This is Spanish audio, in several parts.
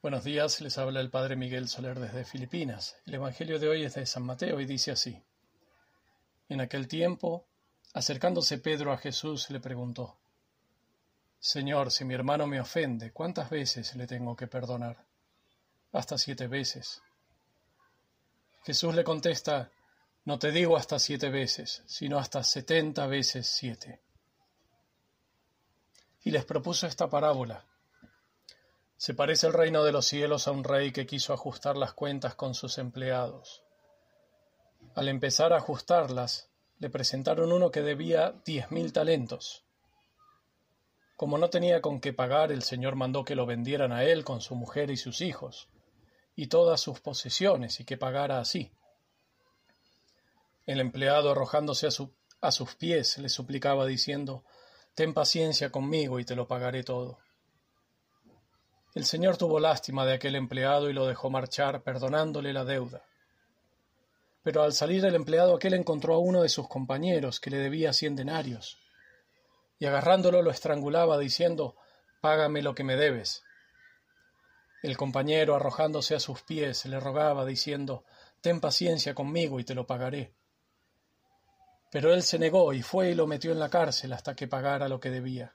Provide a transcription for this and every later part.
Buenos días, les habla el Padre Miguel Soler desde Filipinas. El Evangelio de hoy es de San Mateo y dice así. En aquel tiempo, acercándose Pedro a Jesús, le preguntó, Señor, si mi hermano me ofende, ¿cuántas veces le tengo que perdonar? Hasta siete veces. Jesús le contesta, No te digo hasta siete veces, sino hasta setenta veces siete. Y les propuso esta parábola se parece el reino de los cielos a un rey que quiso ajustar las cuentas con sus empleados. Al empezar a ajustarlas, le presentaron uno que debía diez mil talentos. Como no tenía con qué pagar, el Señor mandó que lo vendieran a él con su mujer y sus hijos, y todas sus posesiones, y que pagara así. El empleado, arrojándose a, a sus pies, le suplicaba diciendo, Ten paciencia conmigo y te lo pagaré todo. El señor tuvo lástima de aquel empleado y lo dejó marchar, perdonándole la deuda. Pero al salir el empleado aquel encontró a uno de sus compañeros que le debía cien denarios, y agarrándolo lo estrangulaba, diciendo Págame lo que me debes. El compañero, arrojándose a sus pies, le rogaba, diciendo Ten paciencia conmigo y te lo pagaré. Pero él se negó y fue y lo metió en la cárcel hasta que pagara lo que debía.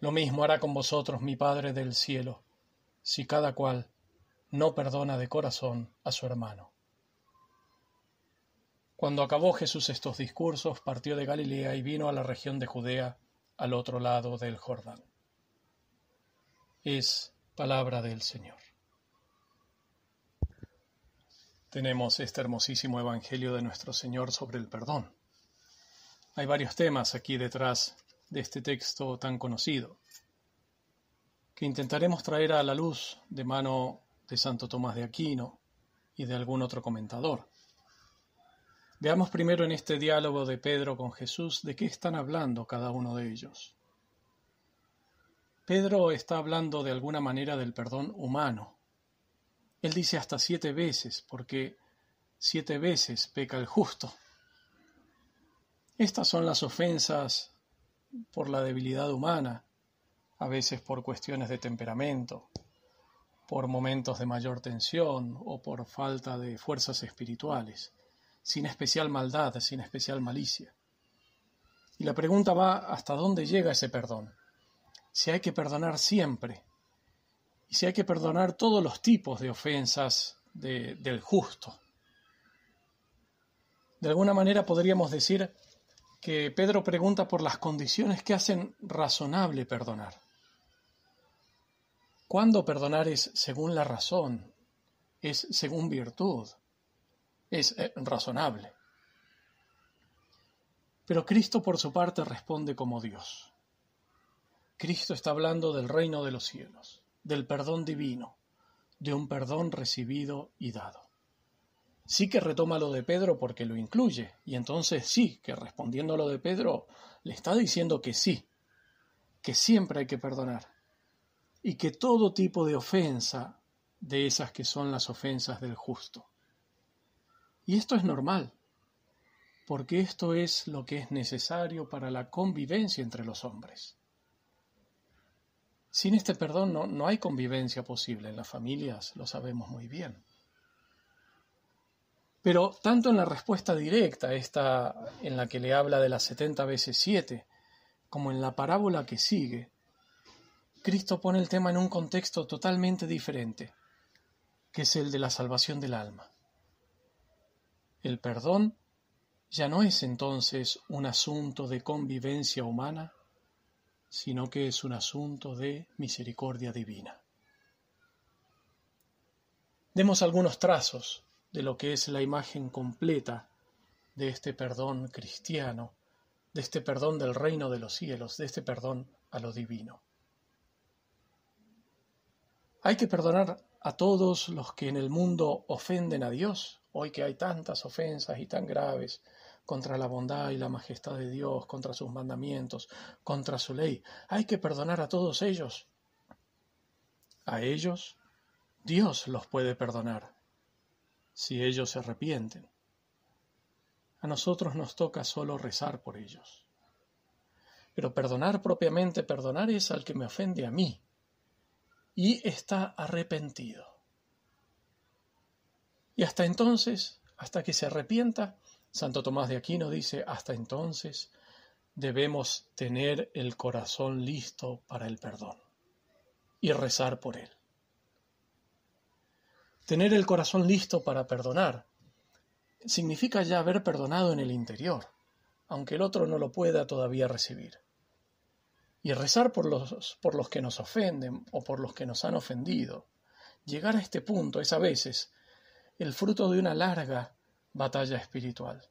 Lo mismo hará con vosotros mi Padre del cielo, si cada cual no perdona de corazón a su hermano. Cuando acabó Jesús estos discursos, partió de Galilea y vino a la región de Judea, al otro lado del Jordán. Es palabra del Señor. Tenemos este hermosísimo Evangelio de nuestro Señor sobre el perdón. Hay varios temas aquí detrás de este texto tan conocido, que intentaremos traer a la luz de mano de Santo Tomás de Aquino y de algún otro comentador. Veamos primero en este diálogo de Pedro con Jesús de qué están hablando cada uno de ellos. Pedro está hablando de alguna manera del perdón humano. Él dice hasta siete veces, porque siete veces peca el justo. Estas son las ofensas por la debilidad humana, a veces por cuestiones de temperamento, por momentos de mayor tensión o por falta de fuerzas espirituales, sin especial maldad, sin especial malicia. Y la pregunta va hasta dónde llega ese perdón. Si hay que perdonar siempre, y si hay que perdonar todos los tipos de ofensas del justo. De alguna manera podríamos decir que Pedro pregunta por las condiciones que hacen razonable perdonar. ¿Cuándo perdonar es según la razón? ¿Es según virtud? Es eh, razonable. Pero Cristo por su parte responde como Dios. Cristo está hablando del reino de los cielos, del perdón divino, de un perdón recibido y dado sí que retoma lo de Pedro porque lo incluye, y entonces sí, que respondiendo a lo de Pedro, le está diciendo que sí, que siempre hay que perdonar, y que todo tipo de ofensa, de esas que son las ofensas del justo. Y esto es normal, porque esto es lo que es necesario para la convivencia entre los hombres. Sin este perdón no, no hay convivencia posible en las familias, lo sabemos muy bien. Pero tanto en la respuesta directa, esta en la que le habla de las 70 veces 7, como en la parábola que sigue, Cristo pone el tema en un contexto totalmente diferente, que es el de la salvación del alma. El perdón ya no es entonces un asunto de convivencia humana, sino que es un asunto de misericordia divina. Demos algunos trazos de lo que es la imagen completa de este perdón cristiano, de este perdón del reino de los cielos, de este perdón a lo divino. Hay que perdonar a todos los que en el mundo ofenden a Dios, hoy que hay tantas ofensas y tan graves contra la bondad y la majestad de Dios, contra sus mandamientos, contra su ley, hay que perdonar a todos ellos. A ellos Dios los puede perdonar si ellos se arrepienten. A nosotros nos toca solo rezar por ellos. Pero perdonar propiamente, perdonar es al que me ofende a mí y está arrepentido. Y hasta entonces, hasta que se arrepienta, Santo Tomás de Aquino dice, hasta entonces debemos tener el corazón listo para el perdón y rezar por él. Tener el corazón listo para perdonar significa ya haber perdonado en el interior, aunque el otro no lo pueda todavía recibir. Y rezar por los, por los que nos ofenden o por los que nos han ofendido. Llegar a este punto es a veces el fruto de una larga batalla espiritual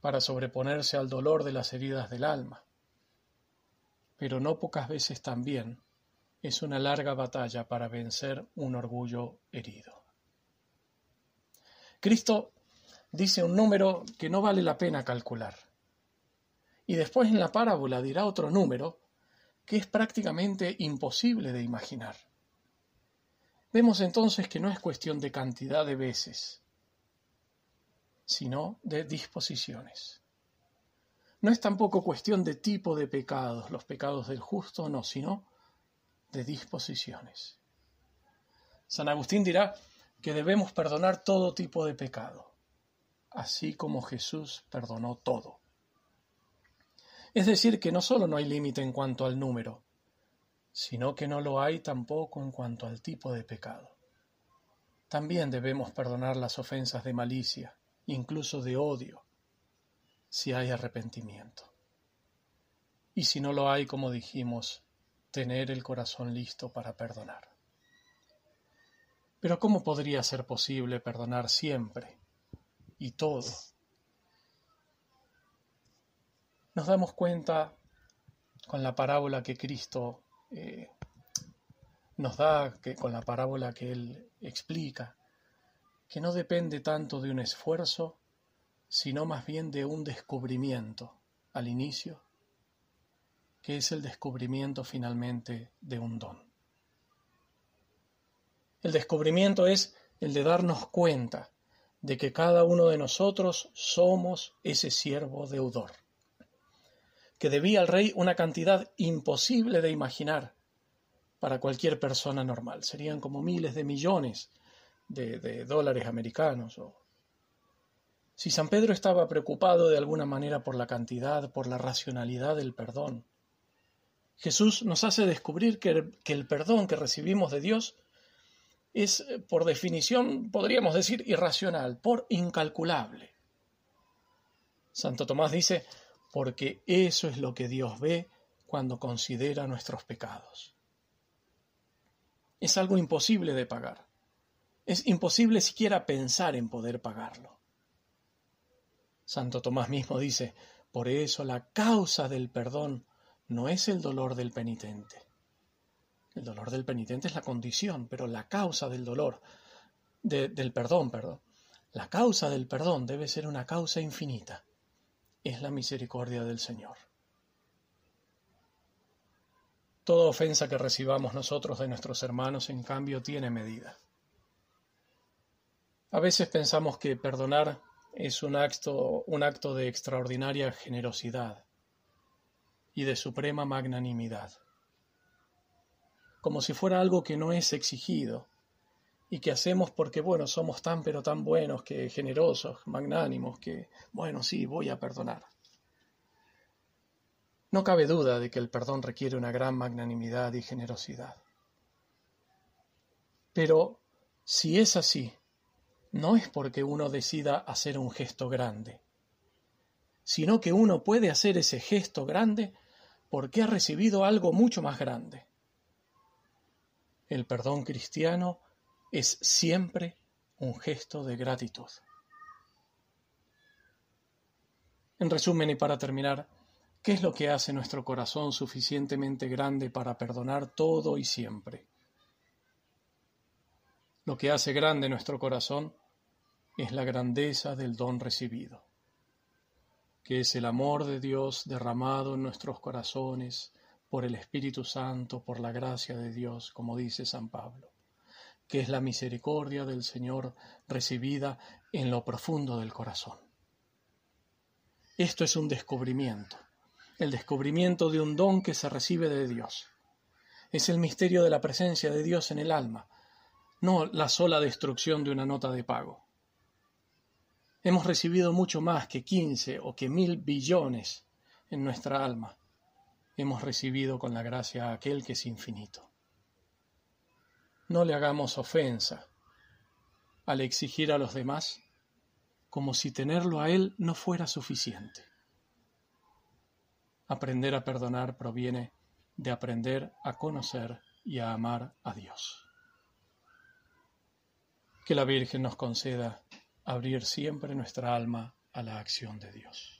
para sobreponerse al dolor de las heridas del alma. Pero no pocas veces también es una larga batalla para vencer un orgullo herido. Cristo dice un número que no vale la pena calcular. Y después en la parábola dirá otro número que es prácticamente imposible de imaginar. Vemos entonces que no es cuestión de cantidad de veces, sino de disposiciones. No es tampoco cuestión de tipo de pecados, los pecados del justo no, sino de disposiciones. San Agustín dirá que debemos perdonar todo tipo de pecado, así como Jesús perdonó todo. Es decir, que no solo no hay límite en cuanto al número, sino que no lo hay tampoco en cuanto al tipo de pecado. También debemos perdonar las ofensas de malicia, incluso de odio, si hay arrepentimiento. Y si no lo hay, como dijimos, tener el corazón listo para perdonar. Pero ¿cómo podría ser posible perdonar siempre y todo? Nos damos cuenta con la parábola que Cristo eh, nos da, que con la parábola que Él explica, que no depende tanto de un esfuerzo, sino más bien de un descubrimiento al inicio, que es el descubrimiento finalmente de un don. El descubrimiento es el de darnos cuenta de que cada uno de nosotros somos ese siervo deudor, que debía al rey una cantidad imposible de imaginar para cualquier persona normal. Serían como miles de millones de, dólares americanos. Si San Pedro estaba preocupado de alguna manera por la cantidad, por la racionalidad del perdón, Jesús nos hace descubrir que el perdón que recibimos de Dios es, eh, por definición, podríamos decir, irracional, por incalculable. Santo Tomás dice, porque eso es lo que Dios ve cuando considera nuestros pecados. Es algo imposible de pagar. Es imposible siquiera pensar en poder pagarlo. Santo Tomás mismo dice, por eso la causa del perdón no es el dolor del penitente, el dolor del penitente es la condición, pero la causa del dolor, del perdón, perdón, la causa del perdón debe ser una causa infinita. Es la misericordia del Señor. Toda ofensa que recibamos nosotros de nuestros hermanos, en cambio, tiene medida. A veces pensamos que perdonar es un acto, un acto de extraordinaria generosidad y de suprema magnanimidad como si fuera algo que no es exigido y que hacemos porque, bueno, somos tan pero tan buenos, que generosos, magnánimos, que, bueno, sí, voy a perdonar. No cabe duda de que el perdón requiere una gran magnanimidad y generosidad. Pero si es así, no es porque uno decida hacer un gesto grande, sino que uno puede hacer ese gesto grande porque ha recibido algo mucho más grande. El perdón cristiano es siempre un gesto de gratitud. En resumen y para terminar, ¿qué es lo que hace nuestro corazón suficientemente grande para perdonar todo y siempre? Lo que hace grande nuestro corazón es la grandeza del don recibido, que es el amor de Dios derramado en nuestros corazones por el Espíritu Santo, por la gracia de Dios, como dice San Pablo, que es la misericordia del Señor recibida en lo profundo del corazón. Esto es un descubrimiento, el descubrimiento de un don que se recibe de Dios. Es el misterio de la presencia de Dios en el alma, no la sola destrucción de una nota de pago. Hemos recibido mucho más que quince o que mil billones en nuestra alma. Hemos recibido con la gracia a aquel que es infinito. No le hagamos ofensa al exigir a los demás como si tenerlo a Él no fuera suficiente. Aprender a perdonar proviene de aprender a conocer y a amar a Dios. Que la Virgen nos conceda abrir siempre nuestra alma a la acción de Dios.